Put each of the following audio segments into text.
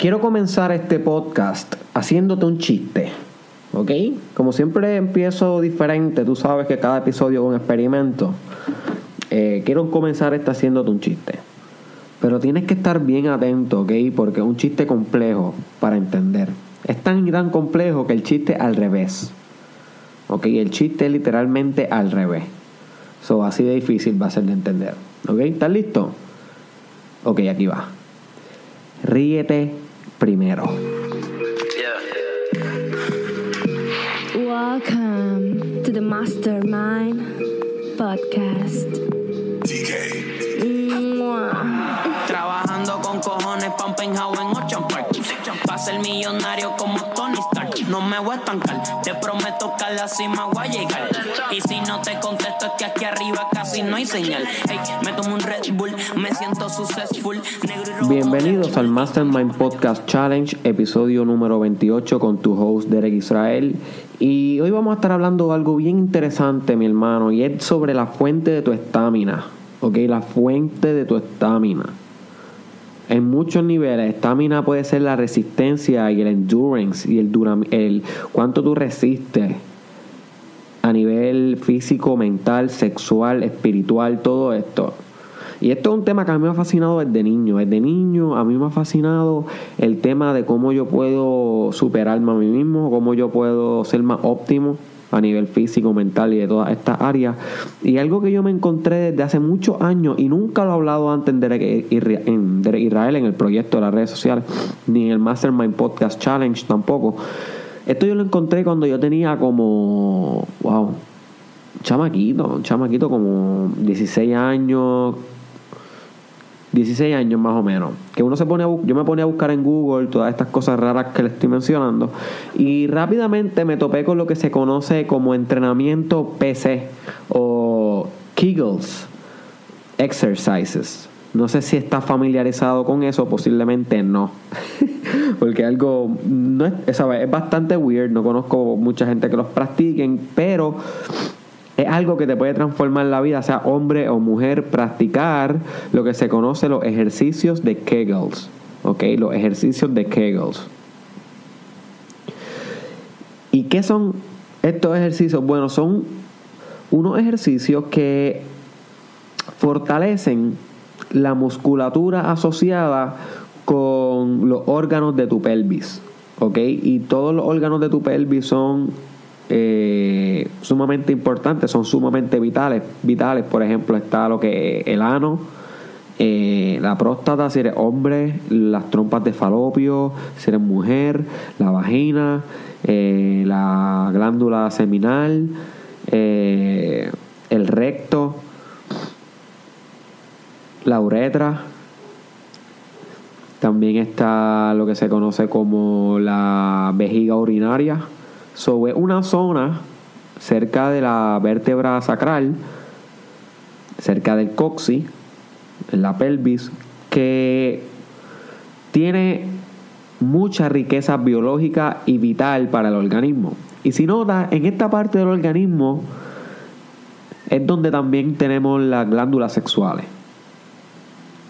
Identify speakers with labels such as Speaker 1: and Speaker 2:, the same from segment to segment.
Speaker 1: Quiero comenzar este podcast haciéndote un chiste, ¿ok? Como siempre empiezo diferente, tú sabes que cada episodio es un experimento. Eh, quiero comenzar este haciéndote un chiste. Pero tienes que estar bien atento, ¿ok? Porque es un chiste complejo para entender. Es tan y tan complejo que el chiste al revés. ¿Ok? El chiste es literalmente al revés. So, así de difícil va a ser de entender. ¿Ok? ¿Estás listo? Ok, aquí va. Ríete primero.
Speaker 2: Welcome to the Mastermind Podcast.
Speaker 3: Trabajando con cojones un penthouse en Ocean Park. Pa' ser millonario como Stark No me voy a estancar Te prometo que a la cima voy a llegar Y si no te contesto es que aquí arriba casi no hay señal Hey, me tomo un Red Bull Me siento successful Negro y rojo
Speaker 1: Bienvenidos al Mastermind Podcast Challenge, episodio número 28 con tu host Derek Israel. Y hoy vamos a estar hablando de algo bien interesante, mi hermano, y es sobre la fuente de tu estamina. ¿Ok? La fuente de tu estamina. En muchos niveles, estamina puede ser la resistencia y el endurance y el, dura, el cuánto tú resistes a nivel físico, mental, sexual, espiritual, todo esto. Y esto es un tema que a mí me ha fascinado desde niño. Desde niño a mí me ha fascinado el tema de cómo yo puedo superarme a mí mismo, cómo yo puedo ser más óptimo a nivel físico, mental y de todas estas áreas. Y algo que yo me encontré desde hace muchos años y nunca lo he hablado antes en Derek, Israel, en el proyecto de las redes sociales, ni en el Mastermind Podcast Challenge tampoco. Esto yo lo encontré cuando yo tenía como, wow, chamaquito, chamaquito como 16 años, 16 años más o menos. Que uno se pone a yo me ponía a buscar en Google todas estas cosas raras que le estoy mencionando. Y rápidamente me topé con lo que se conoce como entrenamiento PC o Kegels Exercises. No sé si está familiarizado con eso, posiblemente no. Porque algo no es, es bastante weird, no conozco mucha gente que los practiquen, pero es algo que te puede transformar la vida, sea hombre o mujer, practicar lo que se conoce los ejercicios de Kegels. ¿Ok? Los ejercicios de Kegels. ¿Y qué son estos ejercicios? Bueno, son unos ejercicios que fortalecen la musculatura asociada con los órganos de tu pelvis. ¿Ok? Y todos los órganos de tu pelvis son eh, sumamente importantes, son sumamente vitales. Vitales, por ejemplo, está lo que es el ano, eh, la próstata, si eres hombre, las trompas de falopio, si eres mujer, la vagina, eh, la glándula seminal, eh, el recto, la uretra. También está lo que se conoce como la vejiga urinaria. So, es una zona cerca de la vértebra sacral, cerca del coxis, en la pelvis, que tiene mucha riqueza biológica y vital para el organismo. Y si notas, en esta parte del organismo es donde también tenemos las glándulas sexuales,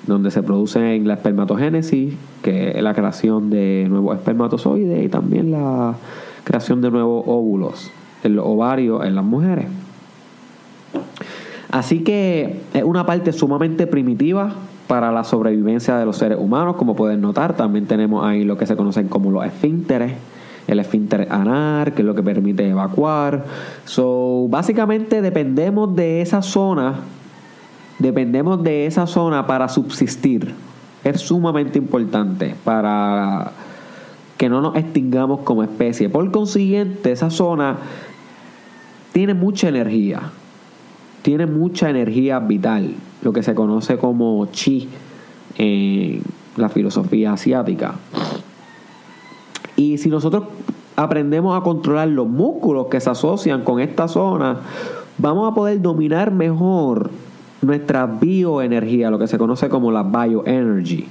Speaker 1: donde se produce la espermatogénesis, que es la creación de nuevos espermatozoides y también la creación de nuevos óvulos en los ovarios en las mujeres. Así que es una parte sumamente primitiva para la sobrevivencia de los seres humanos, como pueden notar. También tenemos ahí lo que se conocen como los esfínteres, el esfínter anar, que es lo que permite evacuar. So, básicamente dependemos de esa zona, dependemos de esa zona para subsistir. Es sumamente importante para que no nos extingamos como especie. Por consiguiente, esa zona tiene mucha energía. Tiene mucha energía vital, lo que se conoce como chi en la filosofía asiática. Y si nosotros aprendemos a controlar los músculos que se asocian con esta zona, vamos a poder dominar mejor nuestra bioenergía, lo que se conoce como la bioenergy.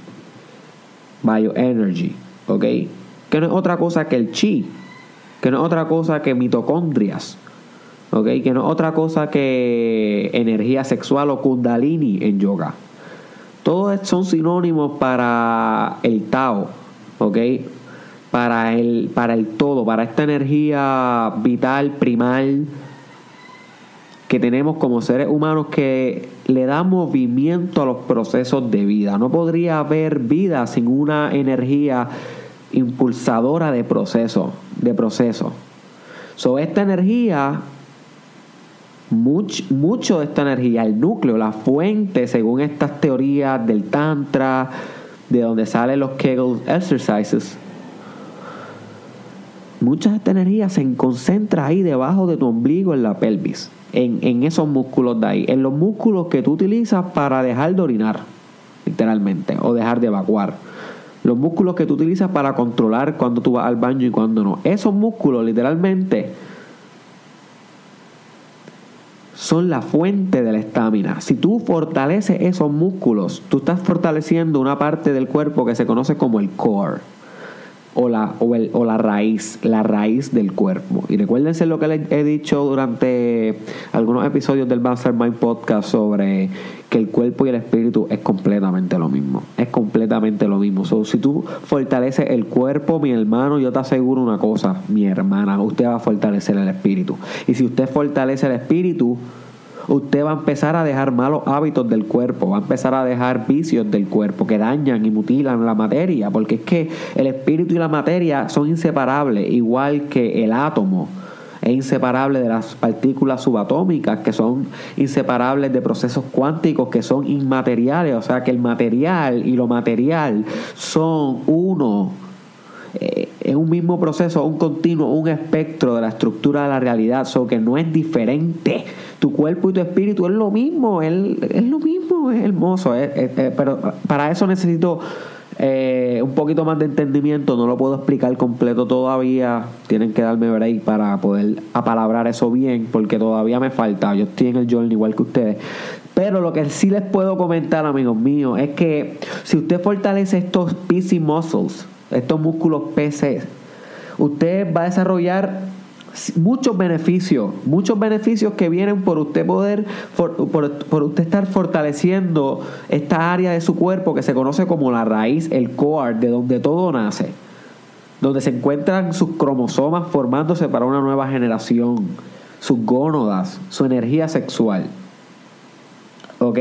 Speaker 1: Bioenergy, ¿ok? Que no es otra cosa que el chi, que no es otra cosa que mitocondrias, ¿ok? Que no es otra cosa que energía sexual o kundalini en yoga. Todos son sinónimos para el Tao, ¿ok? Para el, para el todo, para esta energía vital, primal, que tenemos como seres humanos que le da movimiento a los procesos de vida. No podría haber vida sin una energía impulsadora de proceso, de proceso. So, esta energía, much, mucho de esta energía, el núcleo, la fuente, según estas teorías del Tantra, de donde salen los Kegel exercises, mucha de esta energía se concentra ahí debajo de tu ombligo en la pelvis en, esos músculos de ahí, en los músculos que tú utilizas para dejar de orinar, literalmente, o dejar de evacuar. Los músculos que tú utilizas para controlar cuando tú vas al baño y cuando no. Esos músculos, literalmente, son la fuente de la estamina. Si tú fortaleces esos músculos, tú estás fortaleciendo una parte del cuerpo que se conoce como el core o la, o, el, o la raíz, la raíz del cuerpo. Y recuérdense lo que les he dicho durante algunos episodios del Mastermind Podcast sobre que el cuerpo y el espíritu es completamente lo mismo. Es completamente lo mismo. si tú fortaleces el cuerpo, mi hermano, yo te aseguro una cosa, mi hermana, usted va a fortalecer el espíritu. Y si usted fortalece el espíritu, usted va a empezar a dejar malos hábitos del cuerpo, va a empezar a dejar vicios del cuerpo que dañan y mutilan la materia, porque es que el espíritu y la materia son inseparables, igual que el átomo es inseparable de las partículas subatómicas, que son inseparables de procesos cuánticos, que son inmateriales, o sea que el material y lo material son uno. Eh, es un mismo proceso, un continuo, un espectro de la estructura de la realidad, solo que no es diferente tu cuerpo y tu espíritu es lo mismo, es, es lo mismo, es hermoso. pero para eso necesito eh, un poquito más de entendimiento, no lo puedo explicar completo todavía. Tienen que darme break para poder apalabrar eso bien, porque todavía me falta. Yo estoy en el journey igual que ustedes. Pero lo que sí les puedo comentar, amigos míos, es que si usted fortalece estos PC muscles, estos músculos PC, usted va a desarrollar muchos beneficios, muchos beneficios que vienen por usted poder, por, usted estar fortaleciendo esta área de su cuerpo que se conoce como la raíz, el core, de donde todo nace, donde se encuentran sus cromosomas formándose para una nueva generación, sus gónodas, su energía sexual. ¿Ok?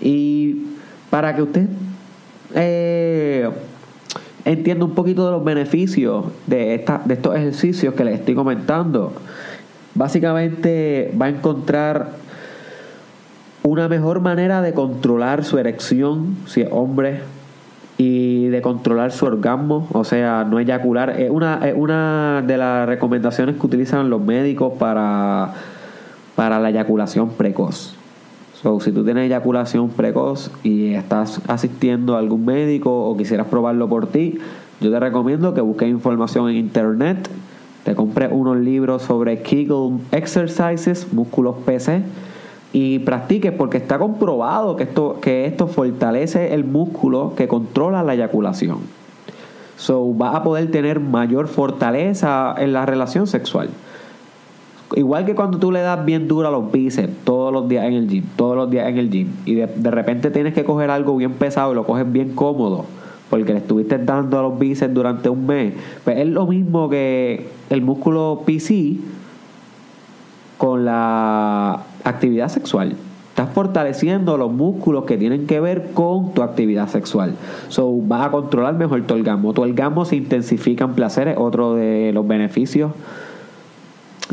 Speaker 1: Y para que usted eh, entiendo un poquito de los beneficios de, esta, de estos ejercicios que les estoy comentando. Básicamente va a encontrar una mejor manera de controlar su erección, si es hombre, y de controlar su orgasmo, o sea, no eyacular. Es una, es una de las recomendaciones que utilizan los médicos para, para la eyaculación precoz. So, si tú tienes eyaculación precoz y estás asistiendo a algún médico o quisieras probarlo por ti, yo te recomiendo que busques información en internet, te compres unos libros sobre Kegel Exercises, músculos PC, y practiques porque está comprobado que esto, que esto fortalece el músculo que controla la eyaculación. So, vas a poder tener mayor fortaleza en la relación sexual. Igual que cuando tú le das bien duro a los bíceps todos los días en el gym, todos los días en el gym, y de, repente tienes que coger algo bien pesado y lo coges bien cómodo, porque le estuviste dando a los bíceps durante un mes, pues es lo mismo que el músculo PC con la actividad sexual. Estás fortaleciendo los músculos que tienen que ver con tu actividad sexual. So, vas a controlar mejor tu orgasmo. Tu orgasmo se intensifica en placeres, otro de los beneficios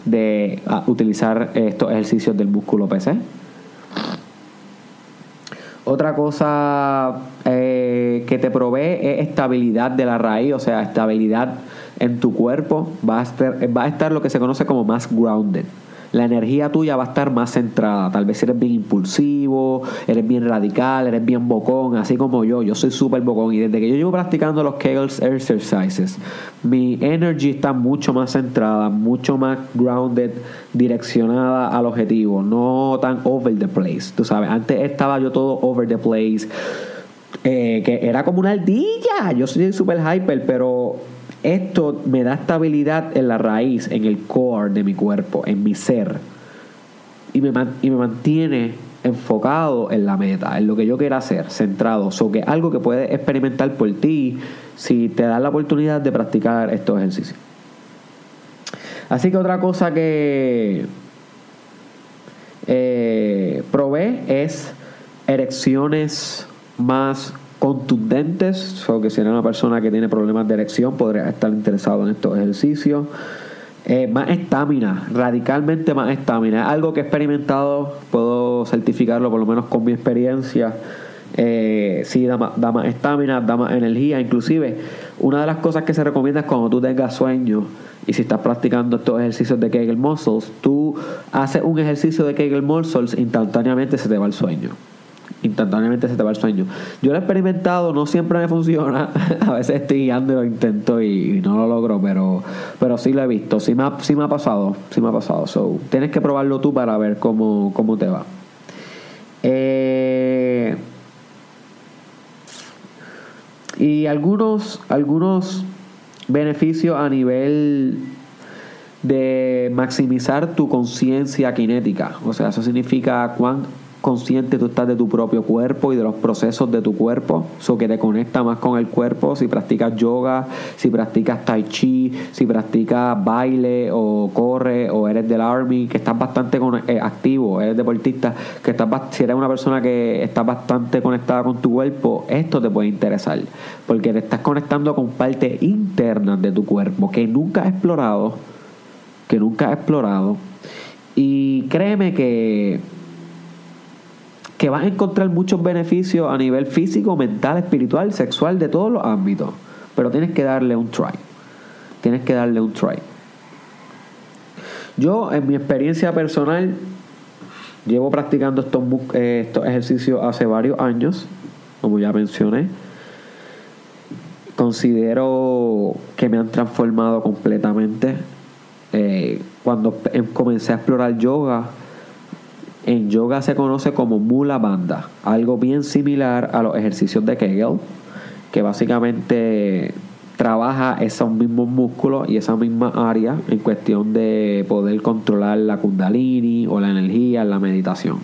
Speaker 1: de ah, utilizar estos ejercicios del músculo PC. Otra cosa eh, que te provee es estabilidad de la raíz, o sea, estabilidad en tu cuerpo. Va a estar, va a estar lo que se conoce como más grounded la energía tuya va a estar más centrada. Tal vez eres bien impulsivo, eres bien radical, eres bien bocón, así como yo. Yo soy súper bocón y desde que yo llevo practicando los Kegel exercises, mi energy está mucho más centrada, mucho más grounded, direccionada al objetivo, no tan over the place. Tú sabes, antes estaba yo todo over the place. Eh, que era como una ardilla. Yo soy súper hyper, pero esto me da estabilidad en la raíz, en el core de mi cuerpo, en mi ser. Y me, mantiene enfocado en la meta, en lo que yo quiera hacer, centrado, o que algo que puedes experimentar por ti si te das la oportunidad de practicar estos ejercicios. Así que otra cosa que eh, provee es erecciones más contundentes, o que si eres una persona que tiene problemas de erección podría estar interesado en estos ejercicios. Eh, más estamina, radicalmente más estamina. Algo que he experimentado, puedo certificarlo por lo menos con mi experiencia. Eh, sí, da más estamina, da, más energía. Inclusive, una de las cosas que se recomienda es cuando tú tengas sueño y si estás practicando estos ejercicios de Kegel Muscles, tú haces un ejercicio de Kegel Muscles, instantáneamente se te va el sueño instantáneamente se te va el sueño. Yo lo he experimentado, no siempre me funciona. a veces estoy guiando y lo intento y, no lo logro, pero, pero sí lo he visto. Sí me ha, sí me ha pasado. Sí me ha pasado. So, tienes que probarlo tú para ver cómo, cómo te va. Eh, y algunos, algunos beneficios a nivel de maximizar tu conciencia cinética. O sea, eso significa cuán consciente tú estás de tu propio cuerpo y de los procesos de tu cuerpo, eso que te conecta más con el cuerpo, si practicas yoga, si practicas tai chi, si practicas baile o corre o eres del army, que estás bastante eh, activo, eres deportista, que estás si eres una persona que está bastante conectada con tu cuerpo, esto te puede interesar, porque te estás conectando con partes internas de tu cuerpo que nunca has explorado, que nunca has explorado. Y créeme que que vas a encontrar muchos beneficios a nivel físico, mental, espiritual, sexual, de todos los ámbitos. Pero tienes que darle un try. Tienes que darle un try. Yo, en mi experiencia personal, llevo practicando estos, eh, estos ejercicios hace varios años, como ya mencioné. Considero que me han transformado completamente. Eh, cuando em, comencé a explorar yoga, en yoga se conoce como mula banda, algo bien similar a los ejercicios de Kegel, que básicamente trabaja esos mismos músculos y esa misma área en cuestión de poder controlar la kundalini o la energía en la meditación.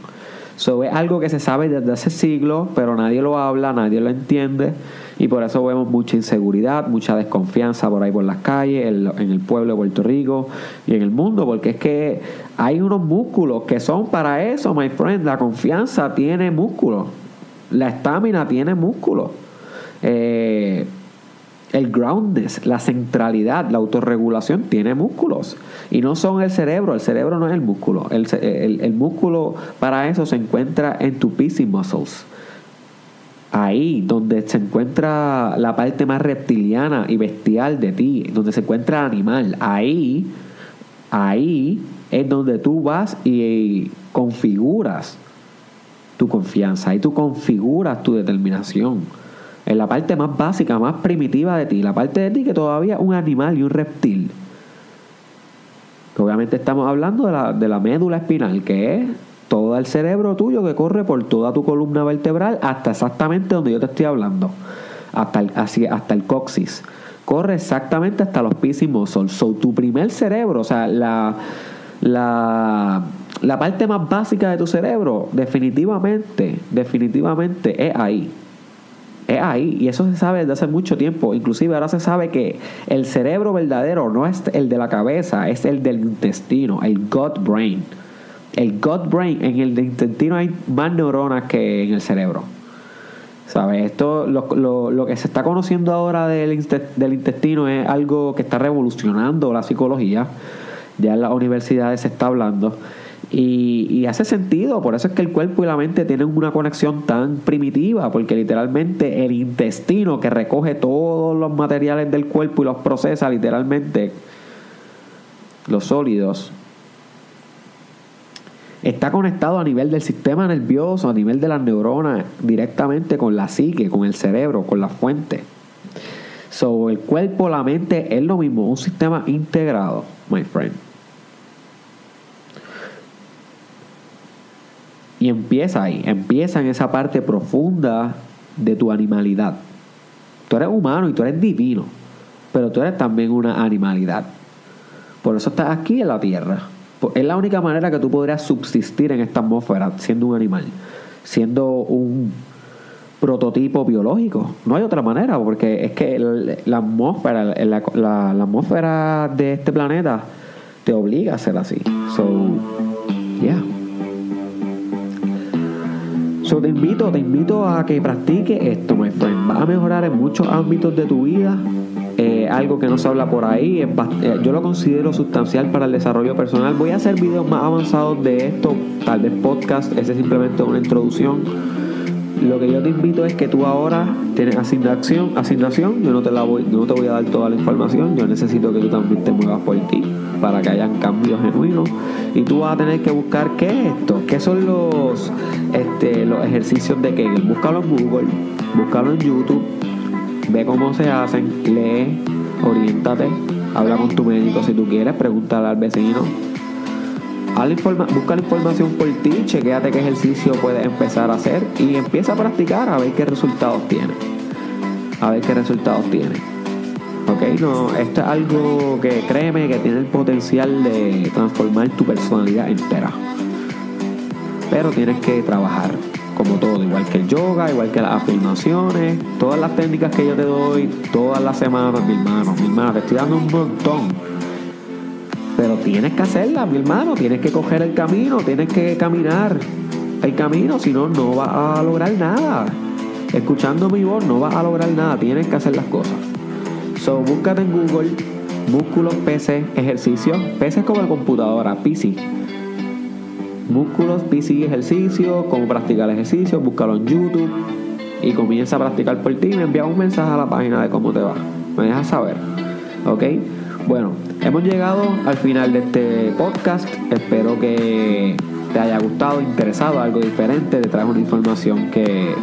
Speaker 1: Eso es algo que se sabe desde hace siglos, pero nadie lo habla, nadie lo entiende y por eso vemos mucha inseguridad, mucha desconfianza por ahí por las calles, en, el pueblo de Puerto Rico y en el mundo, porque es que hay unos músculos que son para eso, my friend. La confianza tiene músculos, la estamina tiene músculos. Eh, el groundness, la centralidad, la autorregulación tiene músculos. Y no son el cerebro, el cerebro no es el músculo. El, músculo para eso se encuentra en tu PC muscles. Ahí, donde se encuentra la parte más reptiliana y bestial de ti, donde se encuentra el animal. Ahí, ahí es donde tú vas y configuras tu confianza. Ahí tú configuras tu determinación en la parte más básica, más primitiva de ti, la parte de ti que todavía es un animal y un reptil. Obviamente estamos hablando de la, de la médula espinal, que es todo el cerebro tuyo que corre por toda tu columna vertebral hasta exactamente donde yo te estoy hablando, hasta el, hasta el coxis. Corre exactamente hasta los pis y muscles. So, tu primer cerebro, o sea, la, la, la parte más básica de tu cerebro, definitivamente, definitivamente es ahí es ahí y eso se sabe desde hace mucho tiempo. Inclusive ahora se sabe que el cerebro verdadero no es el de la cabeza, es el del intestino, el gut brain. El gut brain, en el intestino hay más neuronas que en el cerebro. ¿Sabes? Esto, lo, lo, que se está conociendo ahora del, del intestino es algo que está revolucionando la psicología. Ya en las universidades se está hablando. Y, hace sentido, por eso es que el cuerpo y la mente tienen una conexión tan primitiva, porque literalmente el intestino que recoge todos los materiales del cuerpo y los procesa literalmente, los sólidos, está conectado a nivel del sistema nervioso, a nivel de las neuronas, directamente con la psique, con el cerebro, con la fuente. So, el cuerpo, la mente es lo mismo, un sistema integrado, my friend. Y empieza ahí, empieza en esa parte profunda de tu animalidad. Tú eres humano y tú eres divino, pero tú eres también una animalidad. Por eso estás aquí en la tierra. Po- Es la única manera que tú podrías subsistir en esta atmósfera siendo un animal, siendo un prototipo biológico. No hay otra manera, porque es que la atmósfera, la, la- la atmósfera de este planeta te obliga a ser así. So, yeah. So, te invito, te invito a que practiques esto, my friend. Vas a mejorar en muchos ámbitos de tu vida. Eh, algo que no se habla por ahí. eh, yo lo considero sustancial para el desarrollo personal. Voy a hacer videos más avanzados de esto, tal vez podcast. Ese es simplemente una introducción. Lo que yo te invito es que tú ahora tienes asignación, asignación. Yo no te la voy, no te voy a dar toda la información. Yo necesito que tú también te muevas por ti para que hayan cambios genuinos. Y tú vas a tener que buscar qué es esto, qué son los, este, los ejercicios de Kegel. Búscalo en Google, búscalo en YouTube, ve cómo se hacen, lee, oriéntate, habla con tu médico si tú quieres, pregúntale al vecino. Busca la información por ti, chequéate qué ejercicio puedes empezar a hacer y empieza a practicar a ver qué resultados tiene. A ver qué resultados tiene. Ok, no, esto es algo que créeme que tiene el potencial de transformar tu personalidad entera. Pero tienes que trabajar, como todo, igual que el yoga, igual que las afirmaciones, todas las técnicas que yo te doy todas las semanas, mi hermano, mi hermano, te estoy dando un montón. Pero tienes que hacerla, mi hermano, tienes que coger el camino, tienes que caminar el camino, si no, no vas a lograr nada. Escuchando mi voz no vas a lograr nada, tienes que hacer las cosas. So, búscate en Google músculos PC ejercicios. PC es como la computadora, PC. Músculos PC ejercicio, cómo practicar ejercicio, búscalo en YouTube y comienza a practicar por ti. Me envía un mensaje a la página de cómo te va. Me dejas saber. ¿Ok? Bueno, hemos llegado al final de este podcast. Espero que te haya gustado, interesado, algo diferente. Te traje una información que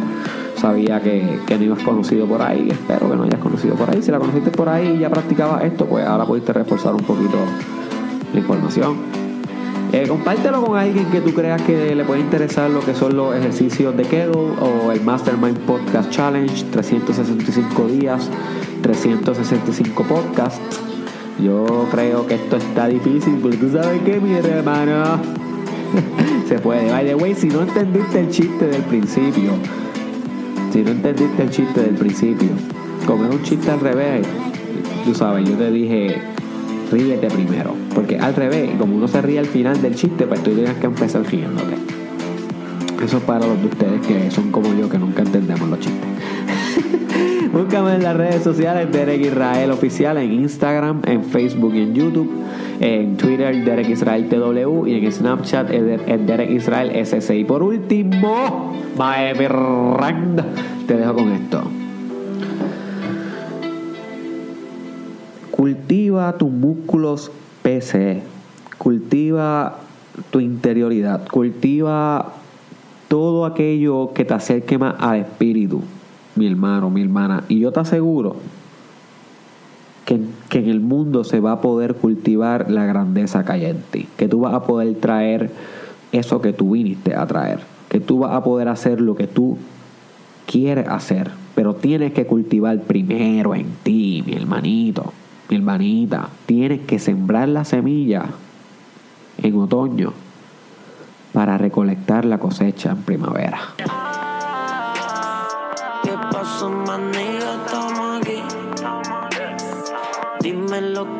Speaker 1: sabía que, que no ibas conocido por ahí. Espero que no hayas conocido por ahí. Si la conociste por ahí y ya practicabas esto, pues ahora pudiste reforzar un poquito la información. Eh, compártelo con alguien que tú creas que le puede interesar lo que son los ejercicios de Kegel o el Mastermind Podcast Challenge, 365 días, 365 podcasts. Yo creo que esto está difícil porque tú sabes que mi hermano se puede. By the way, si no entendiste el chiste del principio, si no entendiste el chiste del principio, como es un chiste al revés, tú sabes, yo te dije, ríete primero. Porque al revés, como uno se ríe al final del chiste, pues tú tienes que empezar riéndote. Eso es para los de ustedes que son como yo, que nunca entendemos los chistes. Búscame en las redes sociales Derek Israel Oficial, en Instagram, en Facebook y en YouTube, en Twitter Derek Israel TW y en Snapchat es Derek Israel. Y por último, friend, te dejo con esto. Cultiva tus músculos PC, cultiva tu interioridad, cultiva todo aquello que te acerque más al espíritu, mi hermano, mi hermana. Y yo te aseguro que, que en el mundo se va a poder cultivar la grandeza que hay en ti, que tú vas a poder traer eso que tú viniste a traer, que tú vas a poder hacer lo que tú quieres hacer, pero tienes que cultivar primero en ti, mi hermanito, mi hermanita, tienes que sembrar la semilla en otoño para recolectar la cosecha en primavera.
Speaker 3: ¿Qué pasó, Dime lo